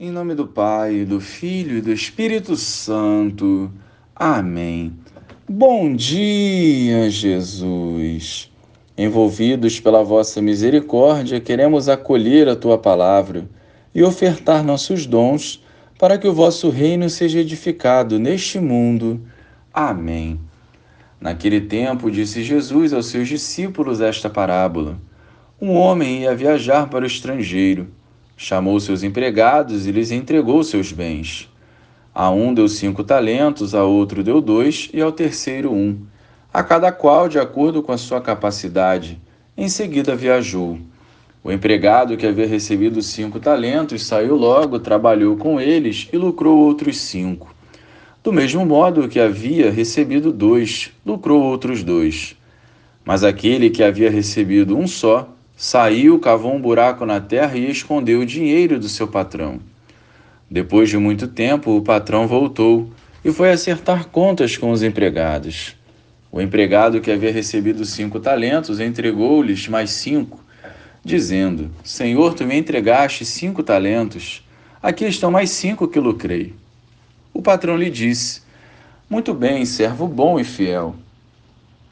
Em nome do Pai, do Filho e do Espírito Santo. Amém. Bom dia, Jesus. Envolvidos pela vossa misericórdia, queremos acolher a tua palavra e ofertar nossos dons para que o vosso reino seja edificado neste mundo. Amém. Naquele tempo, disse Jesus aos seus discípulos esta parábola: Um homem ia viajar para o estrangeiro Chamou seus empregados e lhes entregou seus bens. A um deu cinco talentos, a outro deu dois e ao terceiro um, a cada qual de acordo com a sua capacidade. Em seguida viajou. O empregado que havia recebido cinco talentos saiu logo, trabalhou com eles e lucrou outros cinco. Do mesmo modo que havia recebido dois, lucrou outros dois. Mas aquele que havia recebido um só, Saiu, cavou um buraco na terra e escondeu o dinheiro do seu patrão. Depois de muito tempo, o patrão voltou e foi acertar contas com os empregados. O empregado que havia recebido cinco talentos entregou-lhes mais cinco, dizendo: Senhor, tu me entregaste cinco talentos, aqui estão mais cinco que lucrei. O patrão lhe disse: Muito bem, servo bom e fiel.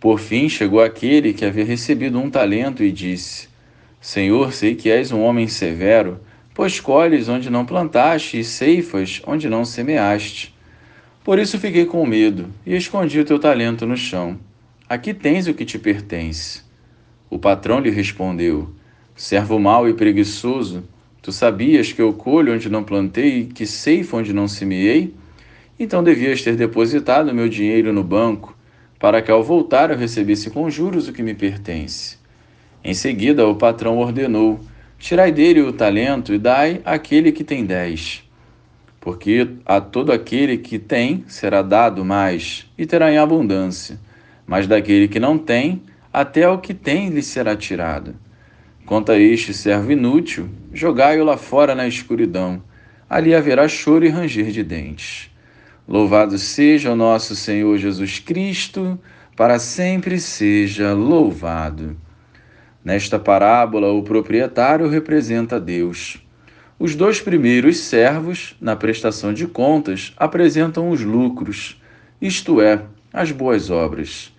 Por fim chegou aquele que havia recebido um talento e disse: Senhor, sei que és um homem severo, pois colhes onde não plantaste e ceifas onde não semeaste. Por isso fiquei com medo e escondi o teu talento no chão. Aqui tens o que te pertence. O patrão lhe respondeu: Servo mau e preguiçoso, tu sabias que eu colho onde não plantei e que ceifo onde não semeei? Então devias ter depositado meu dinheiro no banco para que ao voltar eu recebesse com juros o que me pertence. Em seguida, o patrão ordenou: Tirai dele o talento e dai àquele que tem dez. Porque a todo aquele que tem será dado mais, e terá em abundância. Mas daquele que não tem, até o que tem lhe será tirado. Quanto a este servo inútil, jogai-o lá fora na escuridão. Ali haverá choro e ranger de dentes. Louvado seja o nosso Senhor Jesus Cristo, para sempre seja louvado. Nesta parábola, o proprietário representa Deus. Os dois primeiros servos, na prestação de contas, apresentam os lucros, isto é, as boas obras.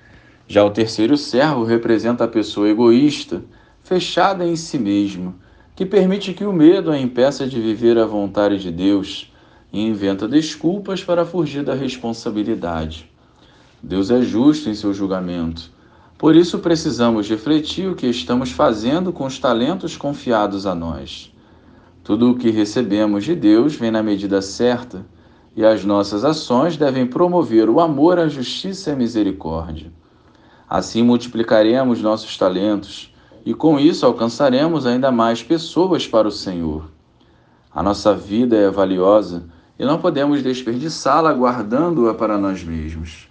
Já o terceiro servo representa a pessoa egoísta, fechada em si mesmo, que permite que o medo a impeça de viver a vontade de Deus e inventa desculpas para fugir da responsabilidade. Deus é justo em seu julgamento. Por isso precisamos refletir o que estamos fazendo com os talentos confiados a nós. Tudo o que recebemos de Deus vem na medida certa, e as nossas ações devem promover o amor, a justiça e a misericórdia. Assim multiplicaremos nossos talentos e com isso alcançaremos ainda mais pessoas para o Senhor. A nossa vida é valiosa e não podemos desperdiçá-la guardando-a para nós mesmos.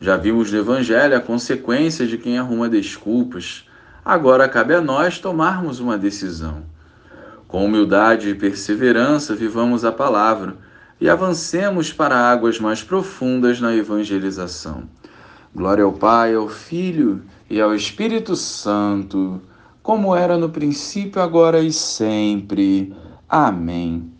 Já vimos no Evangelho a consequência de quem arruma desculpas. Agora cabe a nós tomarmos uma decisão. Com humildade e perseverança, vivamos a palavra e avancemos para águas mais profundas na evangelização. Glória ao Pai, ao Filho e ao Espírito Santo, como era no princípio, agora e sempre. Amém.